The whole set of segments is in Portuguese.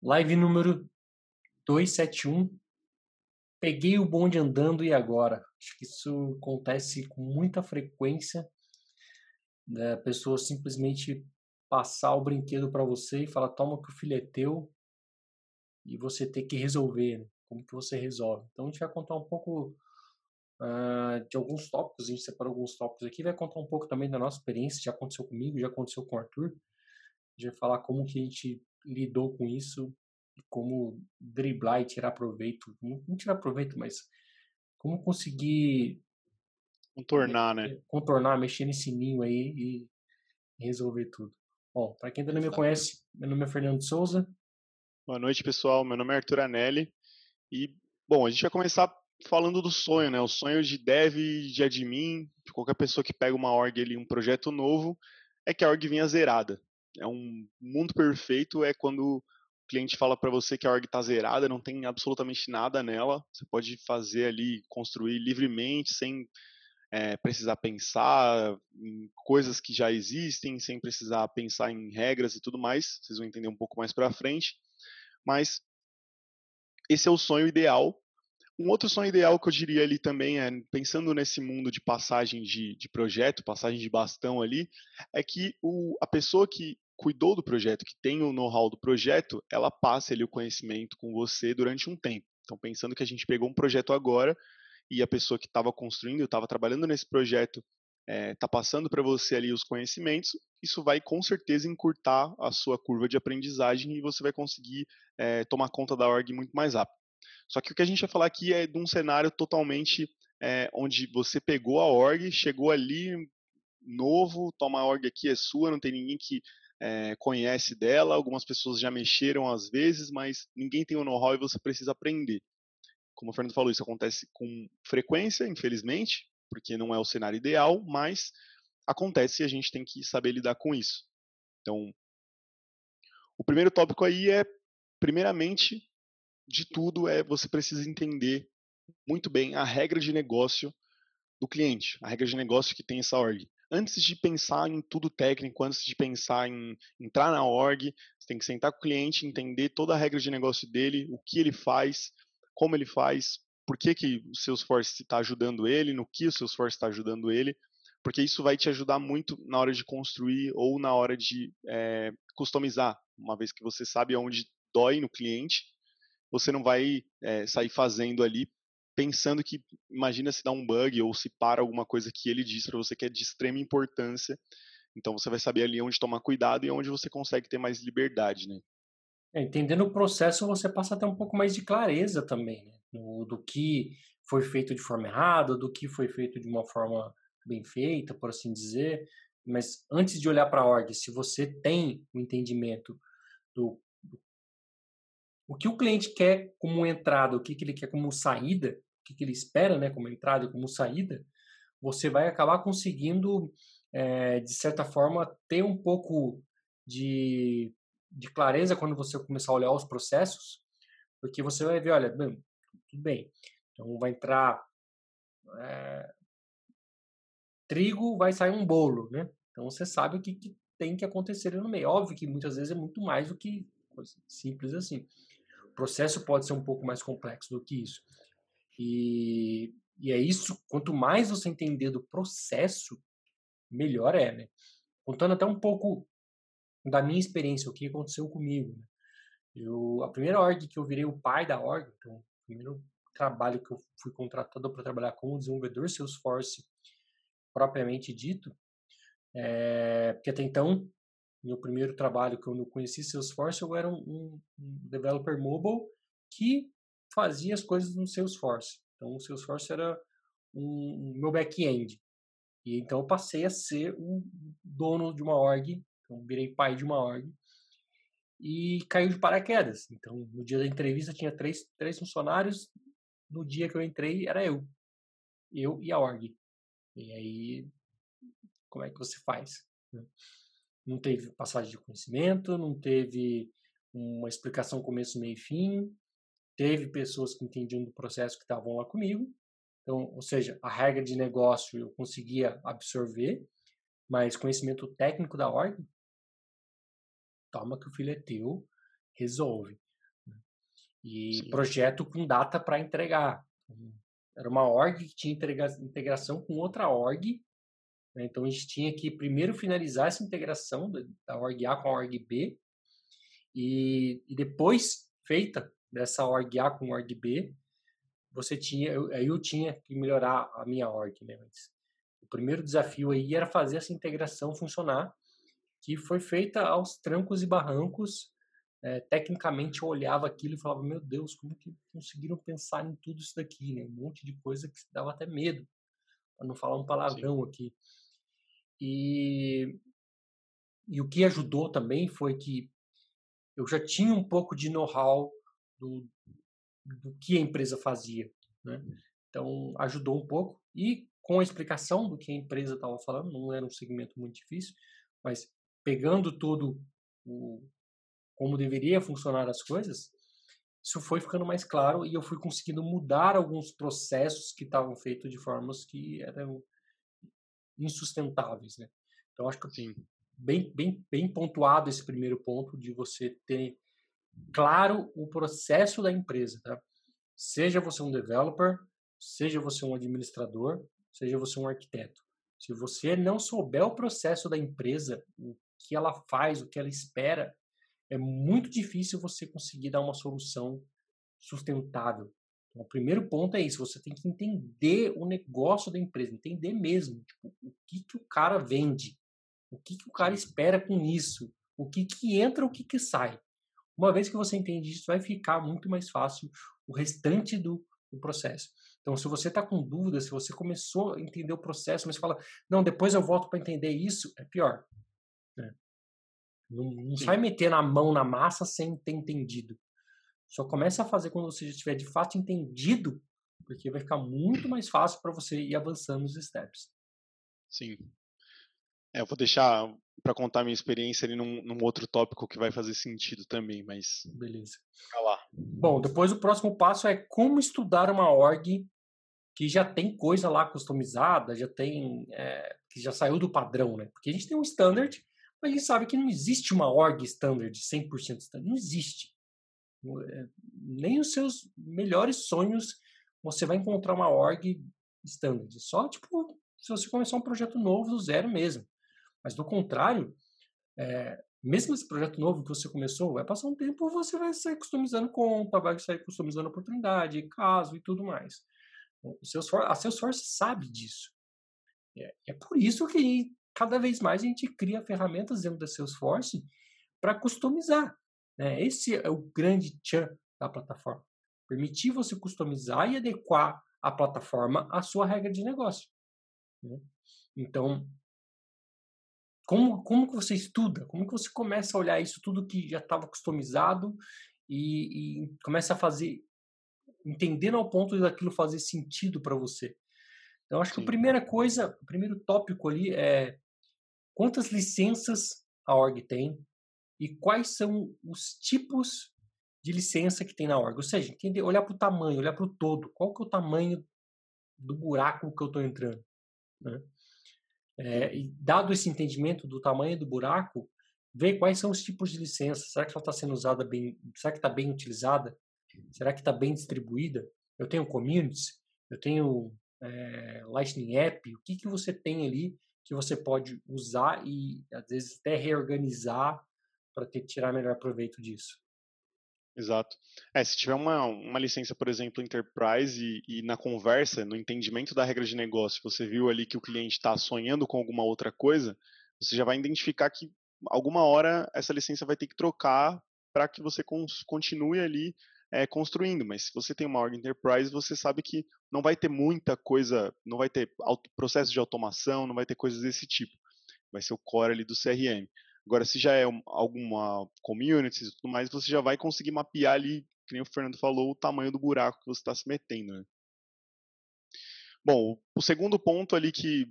Live número 271. Peguei o bonde andando e agora? Acho que isso acontece com muita frequência. Da pessoa simplesmente passar o brinquedo para você e falar: toma que o filho é teu. E você ter que resolver. Né? Como que você resolve? Então a gente vai contar um pouco uh, de alguns tópicos. A gente separou alguns tópicos aqui. Vai contar um pouco também da nossa experiência. Já aconteceu comigo, já aconteceu com o Arthur. A gente vai falar como que a gente lidou com isso, como driblar e tirar proveito, não tirar proveito, mas como conseguir contornar, né? Contornar, mexer nesse ninho aí e resolver tudo. Bom, para quem ainda não me conhece, meu nome é Fernando Souza. Boa noite, pessoal. Meu nome é Arthur Anelli e bom, a gente vai começar falando do sonho, né? O sonho de dev, de admin, de qualquer pessoa que pega uma org ali, um projeto novo, é que a org venha zerada. É um mundo perfeito é quando o cliente fala para você que a org está zerada, não tem absolutamente nada nela. Você pode fazer ali, construir livremente, sem é, precisar pensar em coisas que já existem, sem precisar pensar em regras e tudo mais. Vocês vão entender um pouco mais para frente. Mas esse é o sonho ideal um outro sonho ideal que eu diria ali também é, pensando nesse mundo de passagem de, de projeto, passagem de bastão ali, é que o, a pessoa que cuidou do projeto, que tem o know-how do projeto, ela passe ali o conhecimento com você durante um tempo. Então, pensando que a gente pegou um projeto agora e a pessoa que estava construindo, estava trabalhando nesse projeto, está é, passando para você ali os conhecimentos, isso vai com certeza encurtar a sua curva de aprendizagem e você vai conseguir é, tomar conta da org muito mais rápido. Só que o que a gente vai falar aqui é de um cenário totalmente é, onde você pegou a org, chegou ali novo, toma a org aqui é sua, não tem ninguém que é, conhece dela, algumas pessoas já mexeram às vezes, mas ninguém tem o know-how e você precisa aprender. Como o Fernando falou, isso acontece com frequência, infelizmente, porque não é o cenário ideal, mas acontece e a gente tem que saber lidar com isso. Então, o primeiro tópico aí é, primeiramente, de tudo é você precisa entender muito bem a regra de negócio do cliente, a regra de negócio que tem essa org. Antes de pensar em tudo técnico, antes de pensar em entrar na org, você tem que sentar com o cliente, entender toda a regra de negócio dele, o que ele faz, como ele faz, por que, que o Salesforce está ajudando ele, no que o Salesforce está ajudando ele, porque isso vai te ajudar muito na hora de construir ou na hora de é, customizar, uma vez que você sabe onde dói no cliente você não vai é, sair fazendo ali pensando que imagina se dá um bug ou se para alguma coisa que ele diz para você que é de extrema importância. Então você vai saber ali onde tomar cuidado e onde você consegue ter mais liberdade, né? É, entendendo o processo, você passa a ter um pouco mais de clareza também, né? do, do que foi feito de forma errada, do que foi feito de uma forma bem feita, por assim dizer. Mas antes de olhar para a org, se você tem o um entendimento do o que o cliente quer como entrada, o que, que ele quer como saída, o que, que ele espera né, como entrada e como saída, você vai acabar conseguindo, é, de certa forma, ter um pouco de, de clareza quando você começar a olhar os processos, porque você vai ver, olha, bem, tudo bem, então vai entrar é, trigo, vai sair um bolo, né? Então você sabe o que, que tem que acontecer no meio. Óbvio que muitas vezes é muito mais do que simples assim processo pode ser um pouco mais complexo do que isso. E, e é isso, quanto mais você entender do processo, melhor é, né? Contando até um pouco da minha experiência, o que aconteceu comigo. Né? Eu, a primeira org que eu virei o pai da org, então, o primeiro trabalho que eu fui contratado para trabalhar como desenvolvedor Salesforce propriamente dito, é, porque até então meu primeiro trabalho que eu conheci Salesforce, eu era um, um developer mobile que fazia as coisas no Salesforce. Então, o Salesforce era um, um meu back-end. E então eu passei a ser o dono de uma org, então virei pai de uma org e caiu de paraquedas. Então, no dia da entrevista tinha três, três funcionários, no dia que eu entrei era eu. Eu e a org. E aí, como é que você faz? Né? não teve passagem de conhecimento, não teve uma explicação começo, meio e fim, teve pessoas que entendiam do processo que estavam lá comigo, então, ou seja, a regra de negócio eu conseguia absorver, mas conhecimento técnico da ordem, toma que o filho é teu, resolve. e Sim. projeto com data para entregar. Era uma org que tinha integração com outra org, né? Então a gente tinha que primeiro finalizar essa integração da org A com a org B, e, e depois feita dessa org A com a org B, você tinha, eu, aí eu tinha que melhorar a minha org, né? Mas o primeiro desafio aí era fazer essa integração funcionar, que foi feita aos trancos e barrancos. É, tecnicamente eu olhava aquilo e falava, meu Deus, como que conseguiram pensar em tudo isso daqui, né? Um monte de coisa que dava até medo, para não falar um palavrão Sim. aqui. E, e o que ajudou também foi que eu já tinha um pouco de know-how do, do que a empresa fazia. Né? Então, ajudou um pouco. E com a explicação do que a empresa estava falando, não era um segmento muito difícil, mas pegando tudo o, como deveria funcionar as coisas, isso foi ficando mais claro e eu fui conseguindo mudar alguns processos que estavam feitos de formas que eram insustentáveis, né? Então acho que Sim. bem bem bem pontuado esse primeiro ponto de você ter claro o processo da empresa, tá? Seja você um developer, seja você um administrador, seja você um arquiteto. Se você não souber o processo da empresa, o que ela faz, o que ela espera, é muito difícil você conseguir dar uma solução sustentável. Então, o primeiro ponto é isso, você tem que entender o negócio da empresa, entender mesmo tipo, o que, que o cara vende, o que, que o cara espera com isso, o que, que entra, o que, que sai. Uma vez que você entende isso, vai ficar muito mais fácil o restante do, do processo. Então, se você está com dúvida, se você começou a entender o processo, mas fala, não, depois eu volto para entender isso, é pior. Né? Não, não sai metendo a mão na massa sem ter entendido. Só começa a fazer quando você já tiver de fato entendido, porque vai ficar muito mais fácil para você ir avançando nos steps. Sim. É, eu vou deixar para contar minha experiência ali num, num, outro tópico que vai fazer sentido também, mas. Beleza. Tá lá. Bom, depois o próximo passo é como estudar uma org que já tem coisa lá customizada, já tem. É, que já saiu do padrão, né? Porque a gente tem um standard, mas a gente sabe que não existe uma org standard, 100% standard. Não existe. É, nem os seus melhores sonhos você vai encontrar uma org standard. Só, tipo, se você começar um projeto novo do zero mesmo. Mas do contrário, é, mesmo esse projeto novo que você começou, vai passar um tempo, você vai sair customizando conta, vai sair customizando oportunidade, caso e tudo mais. Então, o Salesforce, a Salesforce sabe disso. É, é por isso que cada vez mais a gente cria ferramentas dentro da Salesforce para customizar. Né? Esse é o grande tchan da plataforma. Permitir você customizar e adequar a plataforma à sua regra de negócio. Né? Então, como, como que você estuda? Como que você começa a olhar isso tudo que já estava customizado e, e, começa a fazer, entendendo ao ponto daquilo fazer sentido para você? Então, acho Sim. que a primeira coisa, o primeiro tópico ali é quantas licenças a org tem e quais são os tipos de licença que tem na org. Ou seja, entender, olhar para o tamanho, olhar para o todo. Qual que é o tamanho do buraco que eu estou entrando? Né? É, e dado esse entendimento do tamanho do buraco, ver quais são os tipos de licença. Será que ela está sendo usada bem? Será que está bem utilizada? Será que está bem distribuída? Eu tenho communities, eu tenho é, Lightning App. O que, que você tem ali que você pode usar e às vezes até reorganizar para ter tirar melhor proveito disso? Exato. É, se tiver uma, uma licença, por exemplo, Enterprise e, e, na conversa, no entendimento da regra de negócio, você viu ali que o cliente está sonhando com alguma outra coisa, você já vai identificar que alguma hora essa licença vai ter que trocar para que você continue ali é, construindo. Mas se você tem uma org Enterprise, você sabe que não vai ter muita coisa, não vai ter processo de automação, não vai ter coisas desse tipo. Vai ser o core ali do CRM. Agora, se já é alguma community e tudo mais, você já vai conseguir mapear ali, que nem o Fernando falou, o tamanho do buraco que você está se metendo. Né? Bom, o segundo ponto ali que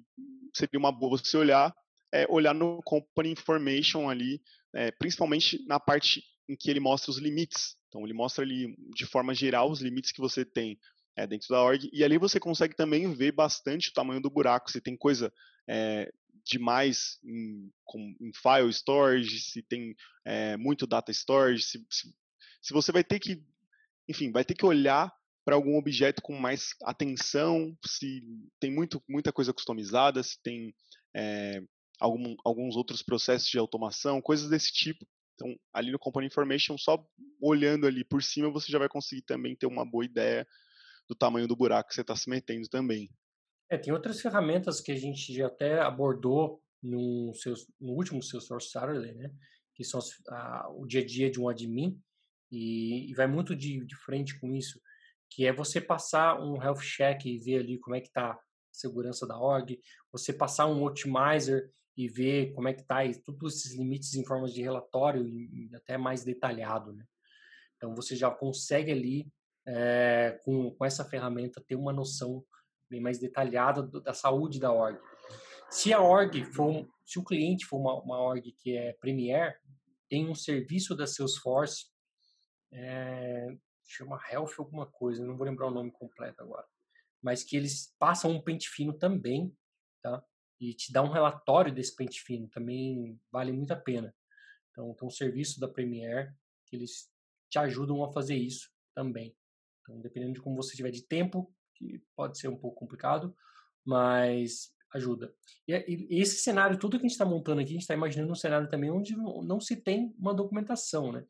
seria uma boa você olhar é olhar no Company Information ali, é, principalmente na parte em que ele mostra os limites. Então, ele mostra ali, de forma geral, os limites que você tem é, dentro da org, e ali você consegue também ver bastante o tamanho do buraco, se tem coisa é, demais em, com, em file storage, se tem é, muito data storage, se, se, se, você vai ter que enfim, vai ter que olhar para algum objeto com mais atenção, se tem muito, muita coisa customizada, se tem é, algum, alguns outros processos de automação, coisas desse tipo. Então, ali no Component Information, só olhando ali por cima, você já vai conseguir também ter uma boa ideia do tamanho do buraco que você está se metendo também. É, tem outras ferramentas que a gente já até abordou no, seus, no último Salesforce Saturday, né? Que são a, o dia a dia de um admin e, e vai muito de, de frente com isso que é você passar um health check e ver ali como é que está a segurança da org, você passar um optimizer e ver como é que está todos esses limites em formas de relatório e, até mais detalhado, né? Então você já consegue ali é, com, com essa ferramenta ter uma noção bem mais detalhada do, da saúde da org. Se a org for, se o cliente for uma, uma org que é Premier, tem um serviço da Salesforce é, chama Health alguma coisa, não vou lembrar o nome completo agora. Mas que eles passam um pente fino também, tá? E te dá um relatório desse pente fino, também vale muito a pena. Então, tem um serviço da Premiere que eles te ajudam a fazer isso também. Então, dependendo de como você tiver de tempo, que pode ser um pouco complicado, mas ajuda. E, e esse cenário, tudo que a gente está montando aqui, a gente está imaginando um cenário também onde não se tem uma documentação, né?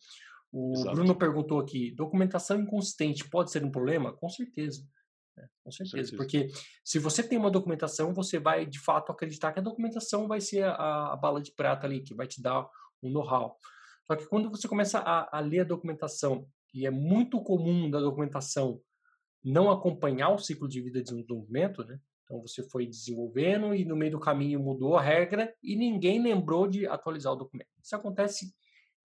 O Exato. Bruno perguntou aqui: documentação inconsistente pode ser um problema? Com certeza. Né? Com certeza. certeza. Porque se você tem uma documentação, você vai de fato acreditar que a documentação vai ser a, a bala de prata ali, que vai te dar um know-how. Só que quando você começa a, a ler a documentação, e é muito comum da documentação não acompanhar o ciclo de vida de um documento, né? Então você foi desenvolvendo e no meio do caminho mudou a regra e ninguém lembrou de atualizar o documento. Isso acontece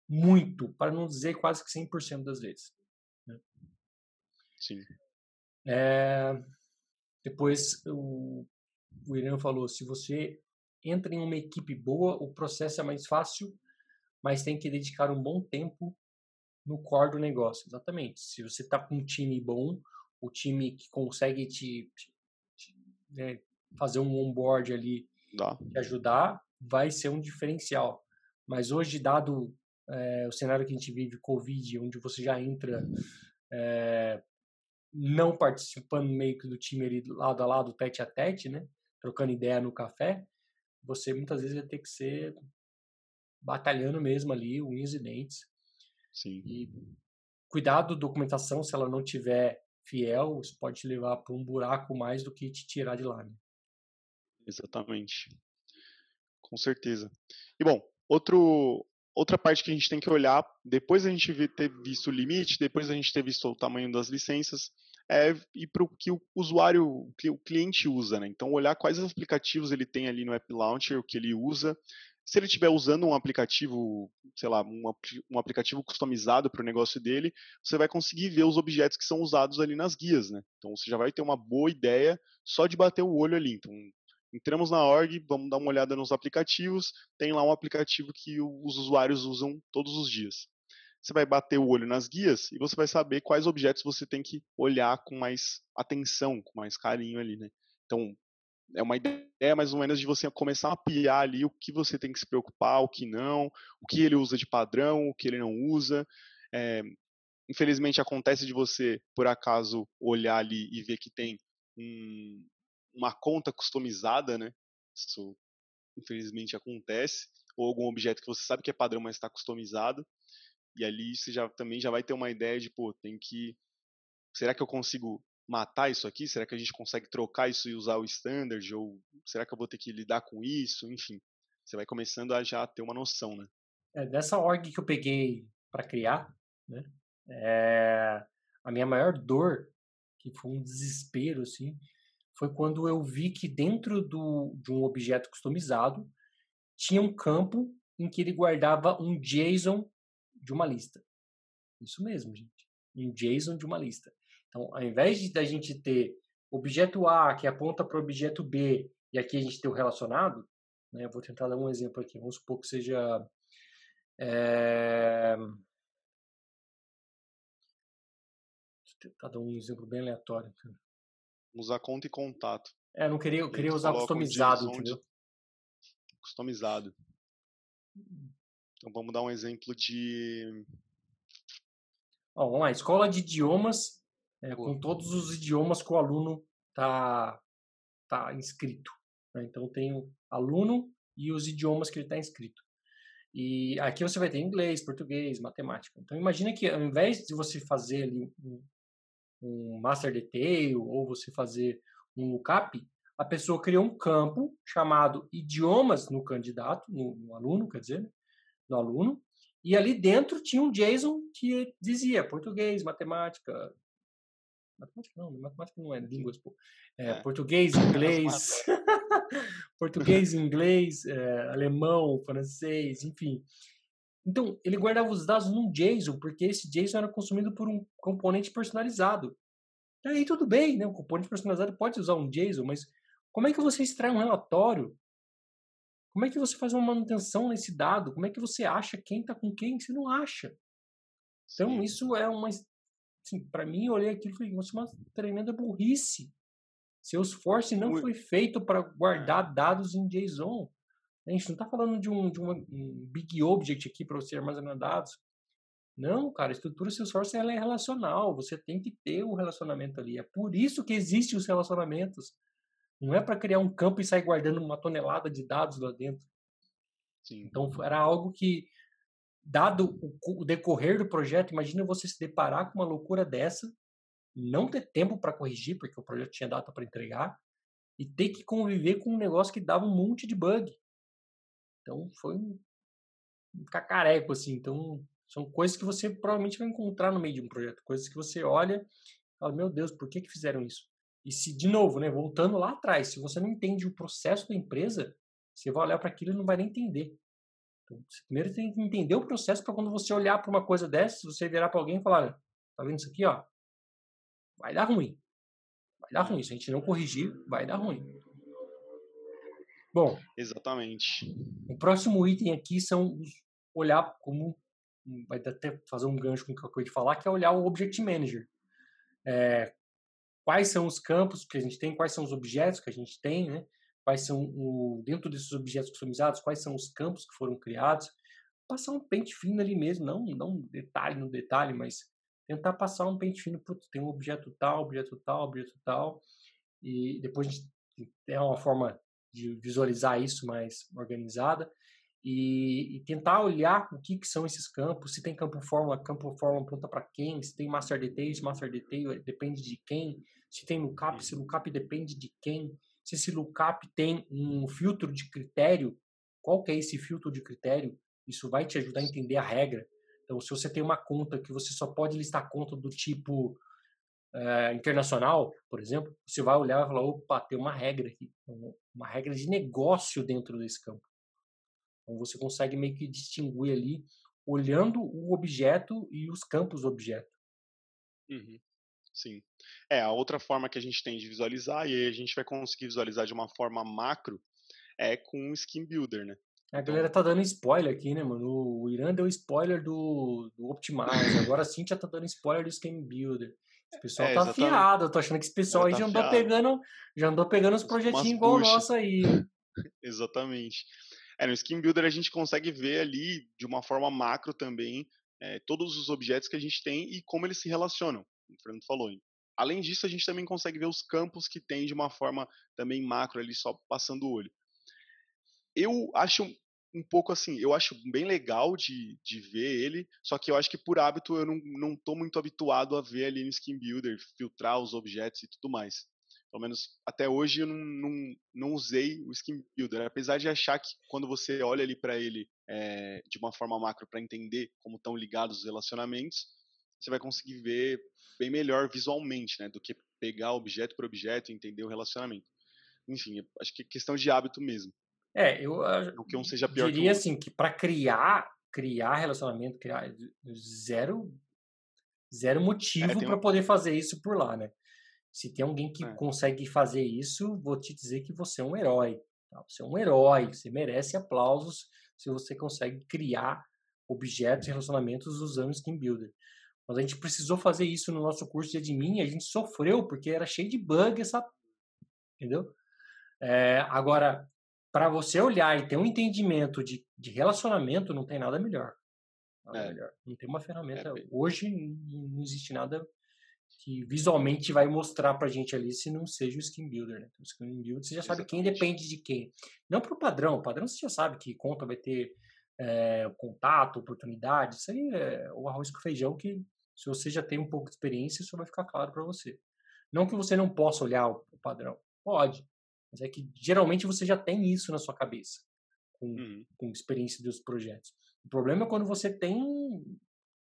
muito, para não dizer quase que 100% das vezes. Né? Sim. É, depois o, o Irã falou, se você entra em uma equipe boa, o processo é mais fácil, mas tem que dedicar um bom tempo no core do negócio. Exatamente. Se você está com um time bom, o time que consegue te, te, né, fazer um onboard ali, Dá. te ajudar, vai ser um diferencial. Mas hoje, dado é, o cenário que a gente vive, Covid, onde você já entra é, não participando meio que do time ali lado a lado, tete a tete, né? Trocando ideia no café, você muitas vezes vai ter que ser batalhando mesmo ali, unhas e dentes. Sim. E cuidado da documentação, se ela não tiver fiel, isso pode te levar para um buraco mais do que te tirar de lá. Né? Exatamente. Com certeza. E bom, outro Outra parte que a gente tem que olhar, depois a gente ter visto o limite, depois a gente ter visto o tamanho das licenças, é ir para o que o usuário, o cliente usa, né? Então, olhar quais aplicativos ele tem ali no App Launcher, o que ele usa. Se ele estiver usando um aplicativo, sei lá, um, um aplicativo customizado para o negócio dele, você vai conseguir ver os objetos que são usados ali nas guias, né? Então, você já vai ter uma boa ideia só de bater o olho ali. Então, Entramos na org, vamos dar uma olhada nos aplicativos, tem lá um aplicativo que os usuários usam todos os dias. Você vai bater o olho nas guias e você vai saber quais objetos você tem que olhar com mais atenção, com mais carinho ali, né? Então, é uma ideia mais ou menos de você começar a mapear ali o que você tem que se preocupar, o que não, o que ele usa de padrão, o que ele não usa. É, infelizmente acontece de você, por acaso, olhar ali e ver que tem um, uma conta customizada, né? Isso infelizmente acontece, ou algum objeto que você sabe que é padrão, mas está customizado. E ali você já também já vai ter uma ideia de, pô, tem que será que eu consigo matar isso aqui? Será que a gente consegue trocar isso e usar o standard ou será que eu vou ter que lidar com isso? Enfim, você vai começando a já ter uma noção, né? É, dessa org que eu peguei para criar, né? É, a minha maior dor, que foi um desespero, assim, foi quando eu vi que dentro do, de um objeto customizado tinha um campo em que ele guardava um JSON de uma lista. Isso mesmo, gente. Um JSON de uma lista. Então, ao invés de a gente ter objeto A que aponta para o objeto B e aqui a gente ter o relacionado, né, eu vou tentar dar um exemplo aqui. Vamos supor que seja é... tentar dar um exemplo bem aleatório. Usar conta e contato. É, não queria, eu queria usar customizado, entendeu? Customizado. Então vamos dar um exemplo de. Ó, vamos lá, escola de idiomas, é, com todos os idiomas que o aluno está tá inscrito. Né? Então, tem o aluno e os idiomas que ele está inscrito. E aqui você vai ter inglês, português, matemática. Então, imagina que ao invés de você fazer ali um, um master detail ou você fazer um lookup, a pessoa criou um campo chamado idiomas no candidato, no, no aluno, quer dizer, no aluno, e ali dentro tinha um JSON que dizia português, matemática, matemática não, matemática não é línguas, pô. É, é. português, inglês, português, inglês, é, alemão, francês, enfim. Então, ele guardava os dados num JSON, porque esse JSON era consumido por um componente personalizado. E aí tudo bem, né? O componente personalizado pode usar um JSON, mas como é que você extrai um relatório? Como é que você faz uma manutenção nesse dado? Como é que você acha quem está com quem? Você não acha. Então, Sim. isso é uma. Assim, para mim, eu olhei aquilo e falei, isso é uma tremenda burrice. Salesforce não foi feito para guardar dados em JSON. A gente não está falando de um, de uma, um big object aqui para você armazenar dados. Não, cara, a estrutura Salesforce ela é relacional. Você tem que ter o um relacionamento ali. É por isso que existem os relacionamentos. Não é para criar um campo e sair guardando uma tonelada de dados lá dentro. Sim. Então era algo que, dado o, decorrer do projeto, imagina você se deparar com uma loucura dessa, não ter tempo para corrigir, porque o projeto tinha data para entregar, e ter que conviver com um negócio que dava um monte de bug. Então foi um, um cacareco, assim. Então são coisas que você provavelmente vai encontrar no meio de um projeto, coisas que você olha e fala, meu Deus, por que, que fizeram isso? E se, de novo, né, voltando lá atrás, se você não entende o processo da empresa, você vai olhar para aquilo e não vai nem entender. Você primeiro tem que entender o processo para quando você olhar para uma coisa dessa, você virar para alguém e falar, tá vendo isso aqui, ó? Vai dar ruim. Vai dar ruim. Se a gente não corrigir, vai dar ruim. Bom. Exatamente. O próximo item aqui são olhar como vai até fazer um gancho com o que eu acabei de falar, que é olhar o Object Manager. É, quais são os campos que a gente tem, quais são os objetos que a gente tem, né? Quais são, o, dentro desses objetos customizados, quais são os campos que foram criados. Passar um pente fino ali mesmo, não, não detalhe no detalhe, mas tentar passar um pente fino, putz, tem um objeto tal, objeto tal, objeto tal, e depois a gente tem uma forma de visualizar isso mais organizada e, e, tentar olhar o que, que são esses campos, se tem campo fórmula, campo fórmula aponta para quem, se tem master detail, master detail depende de quem, se tem lookup, se lookup depende de quem, se esse lookup tem um filtro de critério, qual que é esse filtro de critério, isso vai te ajudar a entender a regra. Então, se você tem uma conta que você só pode listar conta do tipo é, internacional, por exemplo, você vai olhar e falar, opa, tem uma regra aqui, uma regra de negócio dentro desse campo. Então, você consegue meio que distinguir ali, olhando o objeto e os campos do objeto. Uhum. Sim. É, a outra forma que a gente tem de visualizar, e a gente vai conseguir visualizar de uma forma macro, é com o Skin Builder, né? A galera então tá dando spoiler aqui, né, mano? O Irã deu spoiler do, do Optimize, agora a Cintia tá dando spoiler do Skin Builder. Esse pessoal é, tá exatamente. afiado, eu tô achando que esse pessoal aí tá já andou pegando, já andou pegando os projetinhos igual o nosso aí. exatamente. É, no Skin Builder a gente consegue ver ali, de uma forma macro também, é, todos os objetos que a gente tem e como eles se relacionam o Fernando falou. Além disso, a gente também consegue ver os campos que tem de uma forma também macro ali, só passando o olho. Eu acho um pouco assim, eu acho bem legal de, de ver ele, só que eu acho que por hábito eu não, não tô muito habituado a ver ali no Skin Builder, filtrar os objetos e tudo mais. Pelo menos até hoje eu não, não, não usei o Skin Builder, apesar de achar que quando você olha ali para ele é, de uma forma macro para entender como estão ligados os relacionamentos, você vai conseguir ver bem melhor visualmente, né, do que pegar objeto por objeto e entender o relacionamento. Enfim, acho que é questão de hábito mesmo. É, eu o que um seja pior diria assim que para criar criar relacionamento, criar zero zero motivo é, para um... poder fazer isso por lá, né? Se tem alguém que é. consegue fazer isso, vou te dizer que você é um herói. Tá? Você é um herói, você merece aplausos se você consegue criar objetos e relacionamentos usando Skin Builder. Mas a gente precisou fazer isso no nosso curso de admin e a gente sofreu porque era cheio de bug essa. Entendeu? É, agora, para você olhar e ter um entendimento de, de relacionamento, não tem nada melhor. É. Não tem uma ferramenta. É. Hoje não existe nada que visualmente vai mostrar pra gente ali se não seja o Skin Builder, né? O Skin Builder você já sabe Exatamente. quem depende de quem. Não pro padrão. O padrão você já sabe que conta vai ter é, contato, oportunidade. Isso aí é o arroz com feijão que se você já tem um pouco de experiência, isso vai ficar claro para você. Não que você não possa olhar o padrão. Pode. Mas é que geralmente você já tem isso na sua cabeça. Com, uhum. com experiência dos projetos. O problema é quando você tem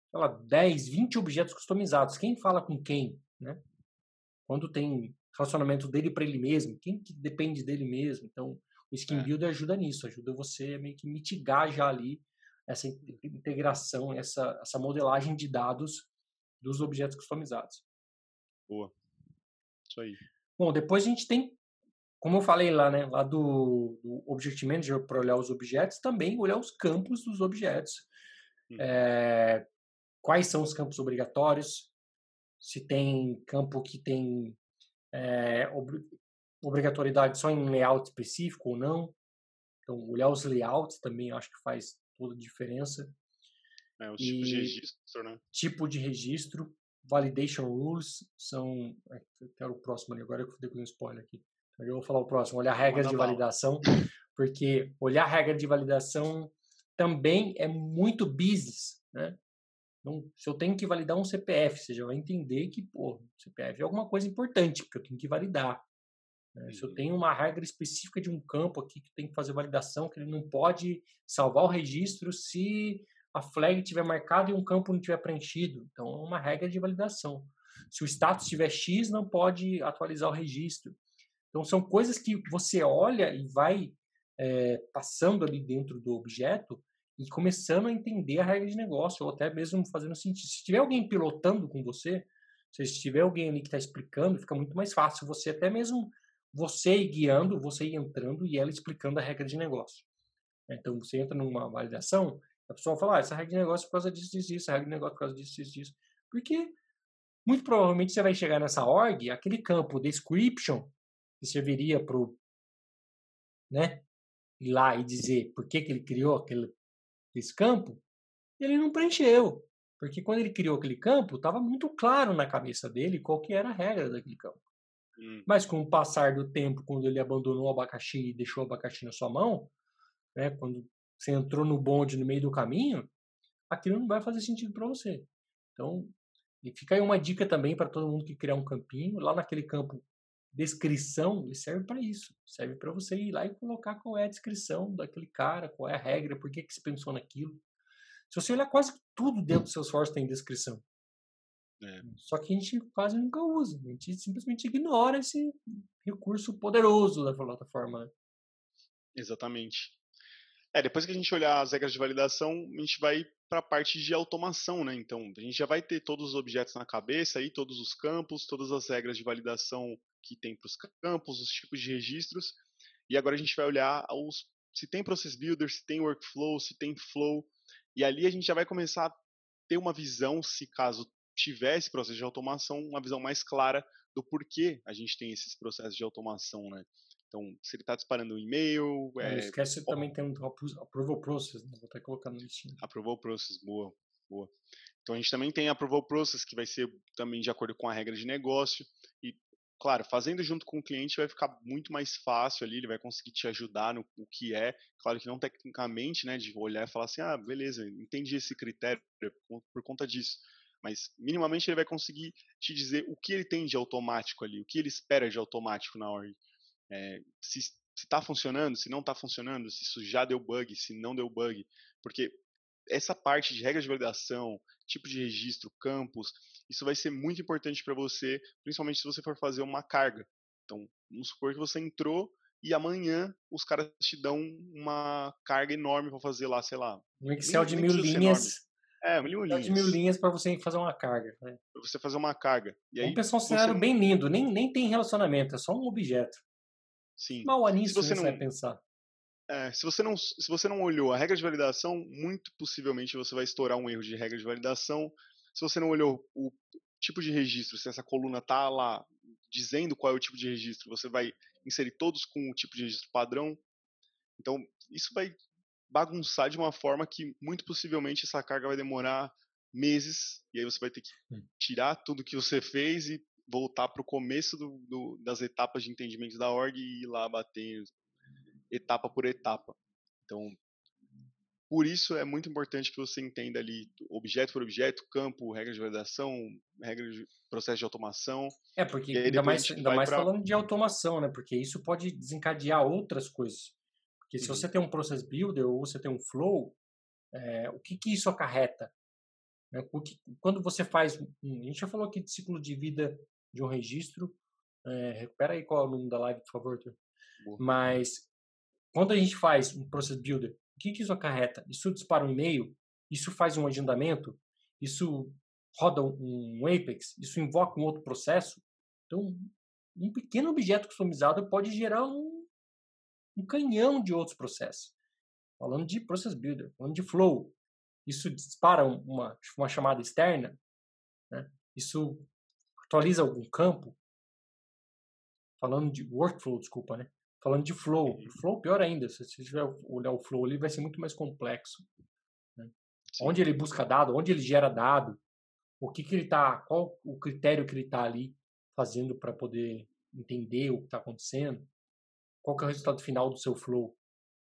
sei lá, 10, 20 objetos customizados. Quem fala com quem, né? Quando tem relacionamento dele para ele mesmo, quem que depende dele mesmo. Então, o Skin é. Builder ajuda nisso, ajuda você a meio que mitigar já ali essa integração, essa, essa modelagem de dados dos objetos customizados. Boa. Isso aí. Bom, depois a gente tem, como eu falei lá, né, lá do, do Object Manager para olhar os objetos, também olhar os campos dos objetos. Hum. É, quais são os campos obrigatórios, se tem campo que tem é, ob obrigatoriedade só em layout específico ou não. Então, olhar os layouts também acho que faz toda a diferença. É, os tipos de registro, né? Tipo de registro. Validation rules são. É, quero o próximo ali, agora eu dei um spoiler aqui. Eu vou falar o próximo, olhar regras de validação, porque olhar regra de validação também é muito business, né? Então, se eu tenho que validar um CPF, você já vai entender que, pô, CPF é alguma coisa importante, porque eu tenho que validar. Né? Se eu tenho uma regra específica de um campo aqui que tem que fazer validação, que ele não pode salvar o registro se a flag tiver marcada e um campo não tiver preenchido. Então, é uma regra de validação. Se o status tiver X, não pode atualizar o registro. Então, são coisas que você olha e vai é, passando ali dentro do objeto e começando a entender a regra de negócio, ou até mesmo fazendo sentido. Se tiver alguém pilotando com você, se tiver alguém ali que está explicando, fica muito mais fácil você até mesmo você ir guiando, você ir entrando e ela explicando a regra de negócio. Então, você entra numa validação, a pessoa fala, ah, essa regra de negócio é por causa disso, disso, disso, essa regra de negócio é por causa disso, disso, disso. Porque, muito provavelmente, você vai chegar nessa org, aquele campo description, que serviria para né, ir lá e dizer por que, que ele criou aquele esse campo, ele não preencheu. Porque quando ele criou aquele campo, estava muito claro na cabeça dele qual que era a regra daquele campo. Hum. Mas com o passar do tempo, quando ele abandonou o abacaxi e deixou o abacaxi na sua mão, né, quando você entrou no bonde no meio do caminho, aquilo não vai fazer sentido para você. Então, e fica aí uma dica também para todo mundo que criar um campinho, lá naquele campo descrição, ele serve para isso. Serve para você ir lá e colocar qual é a descrição daquele cara, qual é a regra, por que, que se pensou naquilo. Se você olhar, quase tudo dentro do seu source tem descrição. É. Só que a gente quase nunca usa. A gente simplesmente ignora esse recurso poderoso da plataforma. Né? Exatamente. É, depois que a gente olhar as regras de validação, a gente vai para a parte de automação, né? Então, a gente já vai ter todos os objetos na cabeça aí, todos os campos, todas as regras de validação que tem para os campos, os tipos de registros. E agora a gente vai olhar os, se tem process builder, se tem workflow, se tem flow. E ali a gente já vai começar a ter uma visão, se caso tivesse processo de automação, uma visão mais clara do porquê a gente tem esses processos de automação, né? Então, se ele está disparando um e-mail. É, esquece que também tem um approval process, né? vou até colocar no listinho. Approval process, boa, boa. Então a gente também tem approval process, que vai ser também de acordo com a regra de negócio. E, claro, fazendo junto com o cliente vai ficar muito mais fácil ali, ele vai conseguir te ajudar no o que é. Claro que não tecnicamente, né, de olhar e falar assim, ah, beleza, entendi esse critério por, conta disso. Mas minimamente ele vai conseguir te dizer o que ele tem de automático ali, o que ele espera de automático na ordem é, se está funcionando, se não está funcionando, se isso já deu bug, se não deu bug, porque essa parte de regras de validação, tipo de registro, campos, isso vai ser muito importante para você, principalmente se você for fazer uma carga. Então, vamos supor que você entrou e amanhã os caras te dão uma carga enorme para fazer lá, sei lá. Um Excel de mil linhas. É, mil linhas. de mil linhas para você fazer uma carga. Né? Para você fazer uma carga. E aí, Vamos pensar um cenário você... bem lindo, nem, nem tem relacionamento, é só um objeto. Sim. Mal nisso você não vai pensar. É, se, você não, se você não olhou a regra de validação, muito possivelmente você vai estourar um erro de regra de validação. Se você não olhou o tipo de registro, se essa coluna está lá dizendo qual é o tipo de registro, você vai inserir todos com o tipo de registro padrão. Então, isso vai bagunçar de uma forma que muito possivelmente essa carga vai demorar meses e aí você vai ter que hum. tirar tudo que você fez e voltar para o começo do, do, das etapas de entendimento da org e ir lá bater etapa por etapa. Então, por isso é muito importante que você entenda ali objeto por objeto, campo, regra de validação, regra de processo de automação. É, porque ainda mais, ainda mais pra... falando de automação, né? Porque isso pode desencadear outras coisas. Porque se uhum. você tem um process builder ou você tem um flow, é, o que, que isso acarreta? Né? Quando você faz. A gente já falou aqui de ciclo de vida de um registro. É, recupera aí qual é o nome da live, por favor, Arthur. Mas quando a gente faz um process builder, o que, que isso acarreta? Isso dispara um e-mail? Isso faz um agendamento? Isso roda um Apex? Isso invoca um outro processo? Então, um pequeno objeto customizado pode gerar um, um canhão de outros processos. Falando de process builder, falando de flow, isso dispara uma, uma chamada externa, né? isso atualiza algum campo, falando de workflow, desculpa, né? Falando de flow, uhum. flow pior ainda, se você tiver olhar o flow ali, vai ser muito mais complexo. Né? Onde ele busca dado, onde ele gera dado, o que que ele tá, qual o critério que ele está ali fazendo para poder entender o que está acontecendo, qual que é o resultado final do seu flow,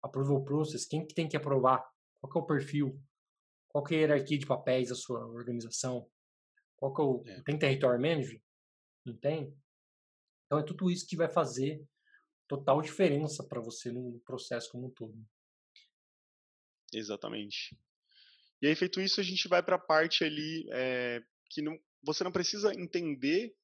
approval process, quem que tem que aprovar, qual que é o perfil, qual que é a hierarquia de papéis da sua organização? Qual que é o... É. Tem territory manager? Não tem? Então é tudo isso que vai fazer total diferença para você no processo como um todo. Exatamente. E aí, feito isso, a gente vai para a parte ali é, que não, você não precisa entender,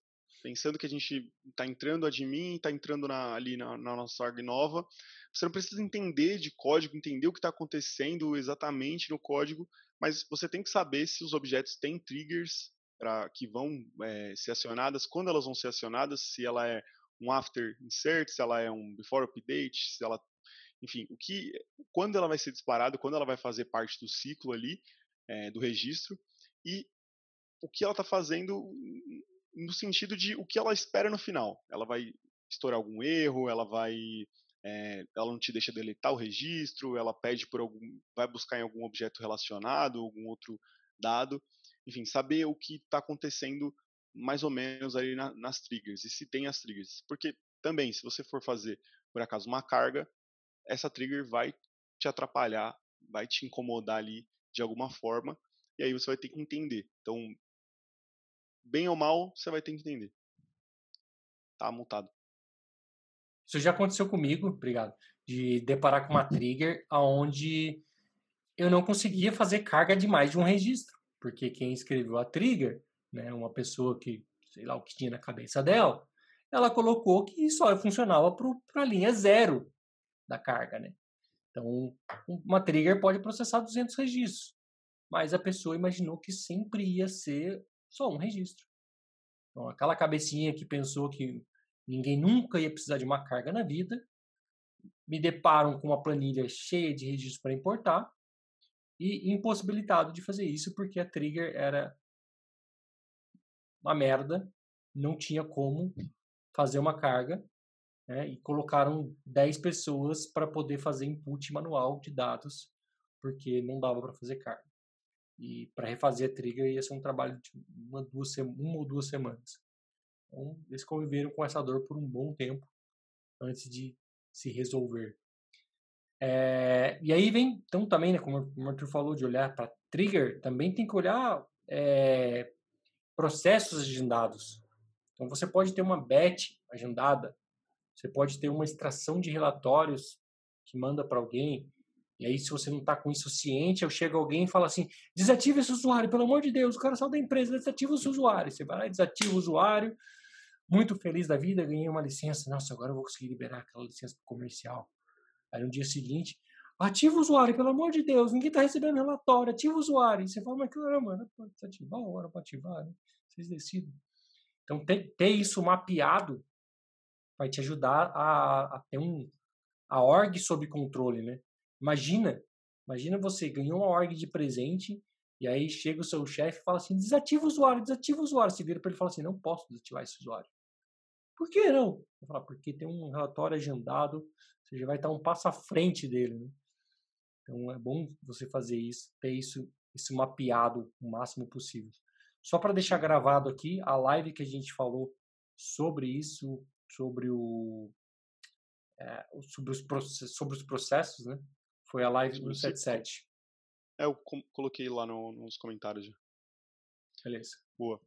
pensando que a gente está entrando admin, está entrando na, ali na, na, nossa org nova, você não precisa entender de código, entender o que está acontecendo exatamente no código mas você tem que saber se os objetos têm triggers que vão é, ser acionadas, quando elas vão ser acionadas, se ela é um after insert, se ela é um before update, se ela, enfim, o que, quando ela vai ser disparada, quando ela vai fazer parte do ciclo ali é, do registro e o que ela está fazendo no sentido de o que ela espera no final. Ela vai estourar algum erro, ela vai é, ela não te deixa deletar o registro, ela pede por algum, vai buscar em algum objeto relacionado, algum outro dado, enfim, saber o que está acontecendo mais ou menos ali na, nas triggers e se tem as triggers, porque também se você for fazer por acaso uma carga, essa trigger vai te atrapalhar, vai te incomodar ali de alguma forma e aí você vai ter que entender. Então, bem ou mal, você vai ter que entender. Tá multado. Isso já aconteceu comigo, obrigado, de deparar com uma uhum. trigger aonde eu não conseguia fazer carga de mais de um registro, porque quem escreveu a trigger, né, uma pessoa que, sei lá o que tinha na cabeça dela, ela colocou que só funcionava para a linha zero da carga, né? Então, uma trigger pode processar 200 registros, mas a pessoa imaginou que sempre ia ser só um registro. Então, aquela cabecinha que pensou que Ninguém nunca ia precisar de uma carga na vida. Me deparam com uma planilha cheia de registros para importar e impossibilitado de fazer isso porque a trigger era uma merda, não tinha como fazer uma carga né, e colocaram 10 pessoas para poder fazer input manual de dados porque não dava para fazer carga. E para refazer a trigger ia ser um trabalho de uma, duas, uma ou duas semanas. Então, eles conviveram com essa dor por um bom tempo antes de se resolver. É, e aí vem, então também, né, como o Arthur falou, de olhar para trigger, também tem que olhar é, processos agendados. Então você pode ter uma batch agendada, você pode ter uma extração de relatórios que manda para alguém, e aí, se você não está com isso ciente, eu chego alguém e fala assim: desativa esse usuário, pelo amor de Deus, o cara saiu da empresa, desativa esse usuário. Você vai lá e desativa o usuário, muito feliz da vida, ganhei uma licença. Nossa, agora eu vou conseguir liberar aquela licença comercial. Aí no dia seguinte, ativa o usuário, pelo amor de Deus, ninguém está recebendo relatório, ativa o usuário. Você fala, mas caramba, não pode ativar a hora para ativar, né? Vocês decidem. Então, ter, ter, isso mapeado vai te ajudar a, a ter um, a org sob controle, né? Imagina, imagina você ganhou uma org de presente e aí chega o seu chefe e fala assim, desativa o usuário, desativa o usuário. Você vira para ele e fala assim, não posso desativar esse usuário. Por que não? Eu falar, porque tem um relatório agendado, você já vai estar um passo à frente dele. Né? Então é bom você fazer isso, ter isso, isso mapeado o máximo possível. Só para deixar gravado aqui, a live que a gente falou sobre isso, sobre o é, sobre, os processos, sobre os processos, né? Foi a live do 77. É, eu coloquei lá no, nos comentários já. Beleza. Boa.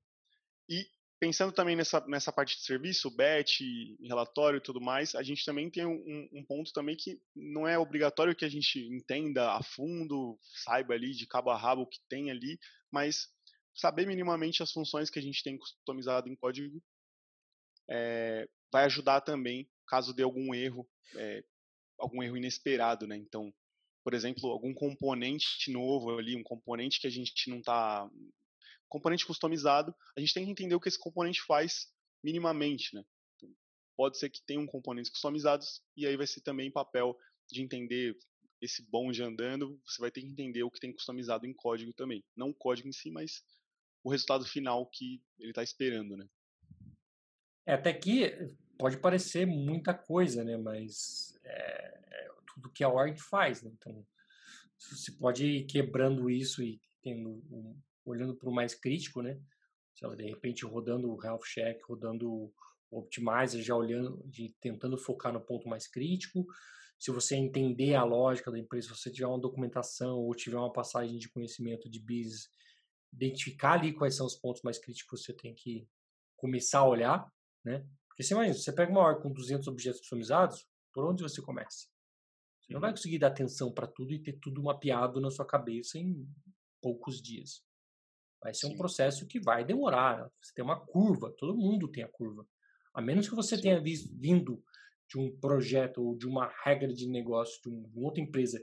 E pensando também nessa, nessa parte de serviço, bet, relatório e tudo mais, a gente também tem um, um, ponto também que não é obrigatório que a gente entenda a fundo, saiba ali de cabo a rabo o que tem ali, mas saber minimamente as funções que a gente tem customizado em código é, vai ajudar também caso dê algum erro, é, algum erro inesperado, né? Então, por exemplo, algum componente novo ali, um componente que a gente não está componente customizado, a gente tem que entender o que esse componente faz minimamente, né? Pode ser que tenha um componentes customizados e aí vai ser também papel de entender esse bonde andando, você vai ter que entender o que tem customizado em código também. Não o código em si, mas o resultado final que ele está esperando, né? É, até aqui pode parecer muita coisa, né? Mas é, é tudo que a org faz, né? Então, você pode ir quebrando isso e tendo um, olhando para o mais crítico, né? Lá, de repente rodando o health check, rodando o optimizer, já olhando, de, tentando focar no ponto mais crítico. Se você entender a lógica da empresa, se você tiver uma documentação ou tiver uma passagem de conhecimento de biz, identificar ali quais são os pontos mais críticos que você tem que começar a olhar, né? Porque você imagina, você pega uma org com 200 objetos customizados, por onde você começa? Você não vai conseguir dar atenção para tudo e ter tudo mapeado na sua cabeça em poucos dias. Vai ser Sim. um processo que vai demorar. Você tem uma curva, todo mundo tem a curva. A menos que você Sim. tenha vindo de um projeto ou de uma regra de negócio de, uma outra empresa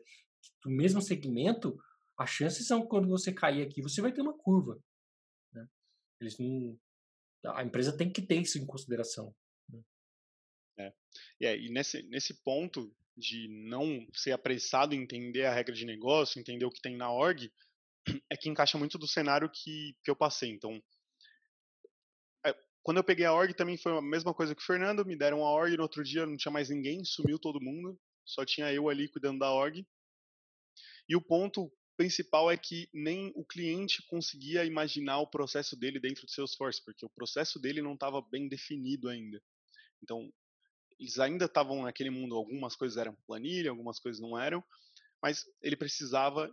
do mesmo segmento, as chances são que quando você cair aqui, você vai ter uma curva. Né? Eles não, a empresa tem que ter isso em consideração. Né? É. é. e nesse, nesse ponto de não ser apressado em entender a regra de negócio, entender o que tem na org, é que encaixa muito do cenário que, que eu passei. Então, é, quando eu peguei a org também foi a mesma coisa que o Fernando, me deram a org, no outro dia não tinha mais ninguém, sumiu todo mundo, só tinha eu ali cuidando da org. E o ponto principal é que nem o cliente conseguia imaginar o processo dele dentro do Salesforce, porque o processo dele não estava bem definido ainda. Então, eles ainda estavam naquele mundo, algumas coisas eram planilha, algumas coisas não eram, mas ele precisava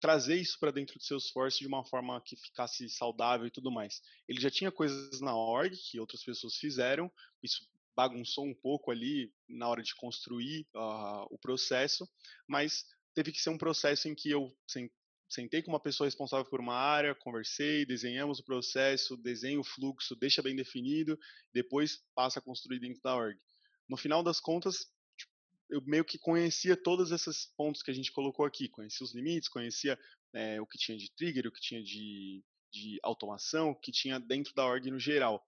trazer isso para dentro do Salesforce de uma forma que ficasse saudável e tudo mais. Ele já tinha coisas na org que outras pessoas fizeram, isso bagunçou um pouco ali na hora de construir uh, o processo, mas teve que ser um processo em que eu sentei com uma pessoa responsável por uma área, conversei, desenhamos o processo, desenho o fluxo, deixa bem definido, depois passa a construir dentro da org. No final das contas, eu meio que conhecia todos esses pontos que a gente colocou aqui, conhecia os limites, conhecia é, o que tinha de trigger, o que tinha de, de automação, o que tinha dentro da org no geral.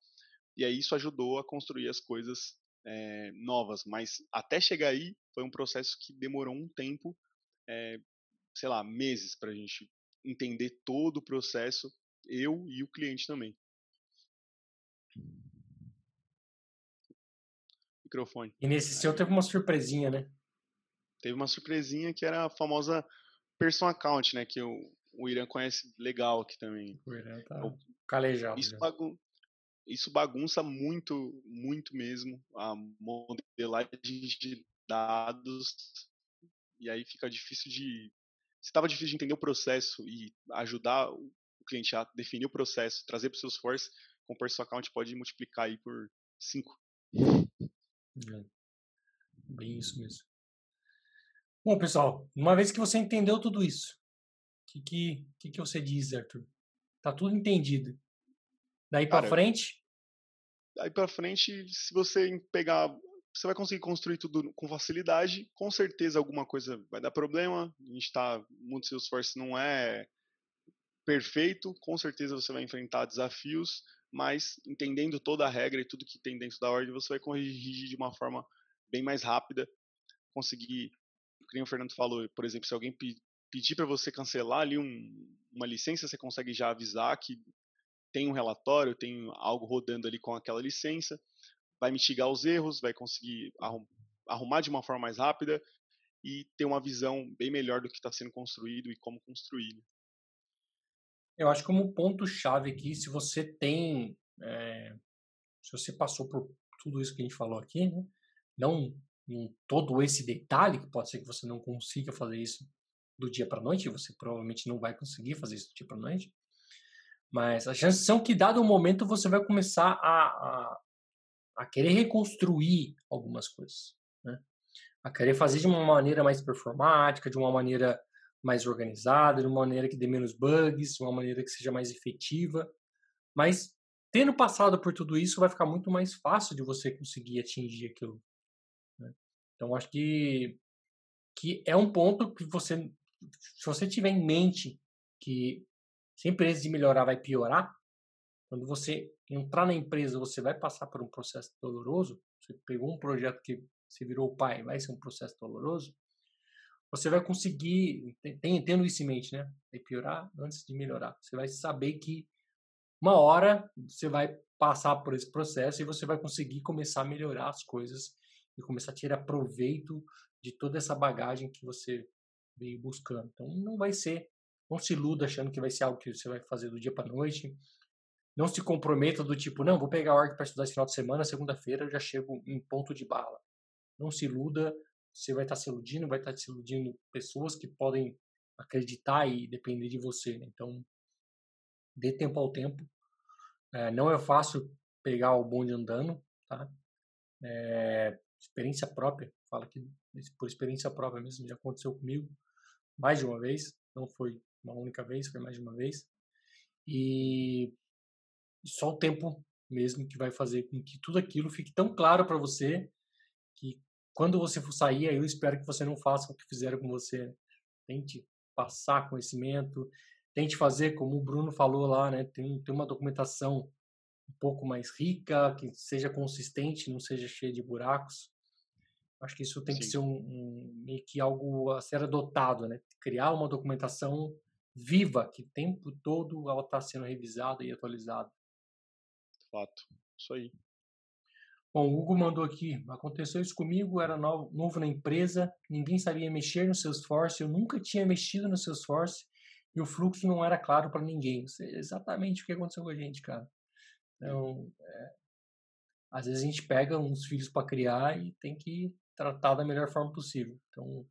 E aí isso ajudou a construir as coisas é, novas, mas até chegar aí foi um processo que demorou um tempo, é, sei lá, meses para a gente entender todo o processo, eu e o cliente também. Microfone. E nesse seu teve uma surpresinha, né? Teve uma surpresinha que era a famosa person account, né? Que o, o Irã conhece legal aqui também. O Irã tá o, calejado. Isso, bagun isso bagunça muito, muito mesmo a modelagem de dados. E aí fica difícil de. Se estava difícil de entender o processo e ajudar o cliente a definir o processo, trazer para o Salesforce, com o Person Account pode multiplicar aí por 5. É. Bem isso mesmo. Bom, pessoal, uma vez que você entendeu tudo isso, o que, que, que, que você diz, Arthur? Tá tudo entendido. Daí para frente? Daí para frente, se você pegar, você vai conseguir construir tudo com facilidade. Com certeza alguma coisa vai dar problema. A gente está, muito Salesforce não é perfeito. Com certeza você vai enfrentar desafios mas entendendo toda a regra e tudo que tem dentro da ordem, você vai corrigir de uma forma bem mais rápida, conseguir, como o Fernando falou, por exemplo, se alguém pedir para você cancelar ali um, uma licença, você consegue já avisar que tem um relatório, tem algo rodando ali com aquela licença, vai mitigar os erros, vai conseguir arrumar de uma forma mais rápida e ter uma visão bem melhor do que está sendo construído e como construir. Eu acho que como ponto-chave aqui, se você tem, é, se você passou por tudo isso que a gente falou aqui, né? não em todo esse detalhe, que pode ser que você não consiga fazer isso do dia para noite, você provavelmente não vai conseguir fazer isso do dia para noite, mas as chances são que, dado o momento, você vai começar a, a, a querer reconstruir algumas coisas, né? a querer fazer de uma maneira mais performática, de uma maneira mais organizada, de uma maneira que dê menos bugs, de uma maneira que seja mais efetiva, mas tendo passado por tudo isso, vai ficar muito mais fácil de você conseguir atingir aquilo né? Então, acho que, que é um ponto que você, se você tiver em mente que se a empresa de melhorar vai piorar, quando você entrar na empresa, você vai passar por um processo doloroso. Você pegou um projeto que você virou pai, vai ser um processo doloroso. Você vai conseguir, tem, tendo isso em mente, né? Vai piorar antes de melhorar. Você vai saber que uma hora você vai passar por esse processo e você vai conseguir começar a melhorar as coisas e começar a tirar proveito de toda essa bagagem que você veio buscando. Então não vai ser, não se iluda achando que vai ser algo que você vai fazer do dia para noite. Não se comprometa do tipo, não, vou pegar a org para estudar esse final de semana, segunda-feira eu já chego em ponto de bala. Não se iluda, você vai estar se iludindo, vai estar se iludindo pessoas que podem acreditar e depender de você. Né? Então, dê tempo ao tempo. É, não é fácil pegar o bonde andando, tá? É, experiência própria, fala que por experiência própria mesmo, já aconteceu comigo mais de uma vez, não foi uma única vez, foi mais de uma vez. E só o tempo mesmo que vai fazer com que tudo aquilo fique tão claro para você quando você for sair, eu espero que você não faça o que fizeram com você. Tente passar conhecimento, tente fazer como o Bruno falou lá, né? Tem, tem uma documentação um pouco mais rica, que seja consistente, não seja cheia de buracos. Acho que isso tem Sim. que ser um, um, meio que algo a ser adotado, né? Criar uma documentação viva, que o tempo todo ela está sendo revisada e atualizada. Fato, isso aí. Bom, o Hugo mandou aqui, aconteceu isso comigo, era novo, novo na empresa, ninguém sabia mexer no Salesforce, eu nunca tinha mexido no Salesforce e o fluxo não era claro para ninguém. Isso é exatamente o que aconteceu com a gente, cara. Então, é, às vezes a gente pega uns filhos para criar e tem que tratar da melhor forma possível. Então,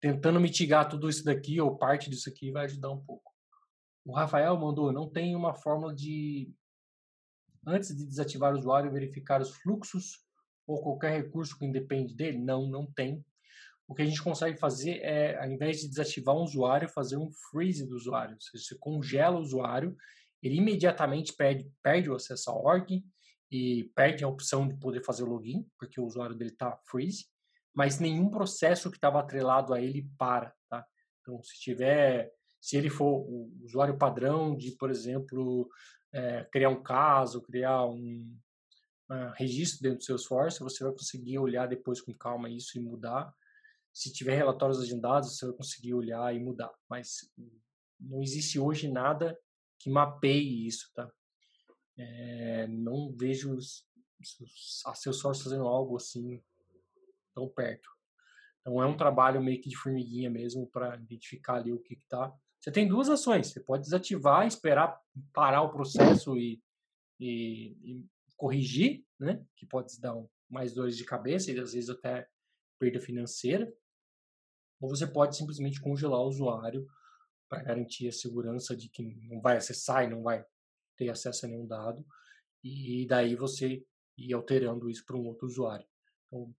tentando mitigar tudo isso daqui ou parte disso aqui vai ajudar um pouco. O Rafael mandou, não tem uma fórmula de antes de desativar o usuário verificar os fluxos ou qualquer recurso que independe dele? Não, não tem. O que a gente consegue fazer é, ao invés de desativar um usuário, fazer um freeze do usuário. Você congela o usuário ele imediatamente perde, perde o acesso à org e perde a opção de poder fazer o login, porque o usuário dele está freeze, mas nenhum processo que estava atrelado a ele para, tá? Então, se tiver, se ele for o usuário padrão de, por exemplo, é, criar um caso, criar um, um registro dentro do Salesforce, você vai conseguir olhar depois com calma isso e mudar. Se tiver relatórios agendados, você vai conseguir olhar e mudar. Mas não existe hoje nada que mapeie isso, tá? É, não vejo a Salesforce fazendo algo assim tão perto. Então é um trabalho meio que de formiguinha mesmo para identificar ali o que está. Você tem duas ações. Você pode desativar, esperar parar o processo e, e, e corrigir, né? Que pode dar mais dores de cabeça e às vezes até perda financeira. Ou você pode simplesmente congelar o usuário para garantir a segurança de que não vai acessar e não vai ter acesso a nenhum dado, e daí você ir alterando isso para um outro usuário. Então,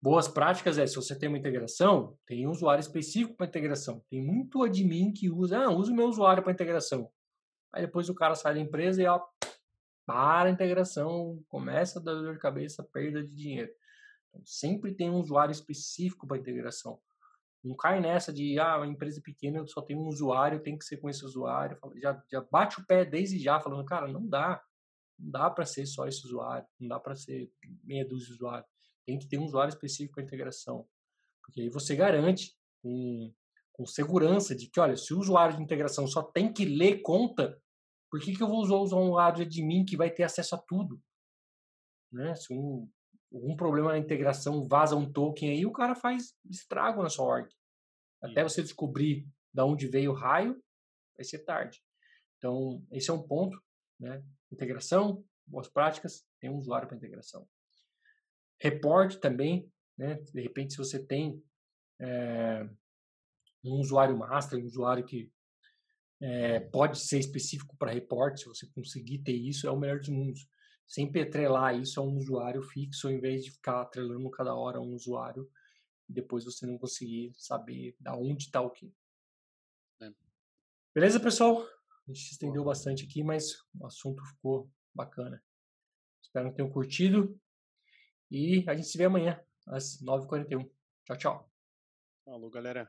boas práticas é, se você tem uma integração, tem um usuário específico para integração. Tem muito admin que usa, ah, usa o meu usuário para integração. Aí depois o cara sai da empresa e ó, para a integração, começa a dar dor de cabeça, perda de dinheiro. Então, sempre tem um usuário específico para integração. Não cai nessa de, ah, uma empresa pequena só tem um usuário, tem que ser com esse usuário. Já, já bate o pé desde já, falando, cara, não dá. Não dá para ser só esse usuário. Não dá para ser meia dúzia de usuários. Tem que ter um usuário específico para integração. Porque aí você garante com, com segurança de que, olha, se o usuário de integração só tem que ler conta, por que, que eu vou usar um usuário de admin que vai ter acesso a tudo? Né? Se um algum problema na integração, vaza um token aí, o cara faz estrago na sua org. Até você descobrir de onde veio o raio, vai ser tarde. Então, esse é um ponto, né? Integração, boas práticas, tem um usuário para integração. Reporte também, né? De repente, se você tem é, um usuário master, um usuário que é, pode ser específico para reporte, se você conseguir ter isso, é o melhor dos mundos. Sempre atrelar isso a um usuário fixo, ao invés de ficar atrelando cada hora um usuário e depois você não conseguir saber da onde está o que. É. Beleza, pessoal? A gente se estendeu bastante aqui, mas o assunto ficou bacana. Espero que tenham curtido. E a gente se vê amanhã, às 9h41. Tchau, tchau. Falou, galera.